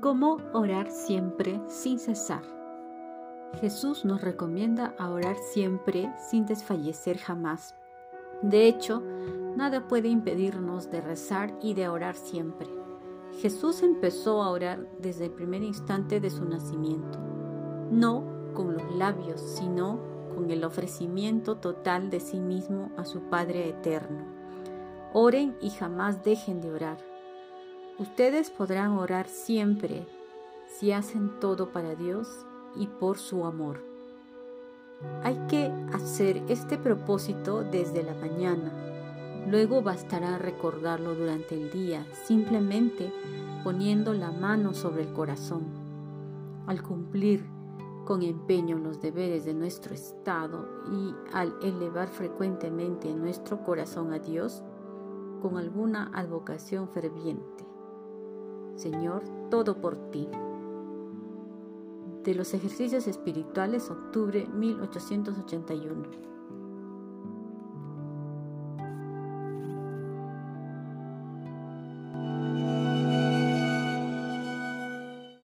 ¿Cómo orar siempre sin cesar? Jesús nos recomienda a orar siempre sin desfallecer jamás. De hecho, nada puede impedirnos de rezar y de orar siempre. Jesús empezó a orar desde el primer instante de su nacimiento, no con los labios, sino con el ofrecimiento total de sí mismo a su Padre eterno. Oren y jamás dejen de orar. Ustedes podrán orar siempre si hacen todo para Dios y por su amor. Hay que hacer este propósito desde la mañana. Luego bastará recordarlo durante el día, simplemente poniendo la mano sobre el corazón. Al cumplir con empeño los deberes de nuestro Estado y al elevar frecuentemente nuestro corazón a Dios con alguna advocación ferviente. Señor, todo por ti. De los ejercicios espirituales, octubre 1881.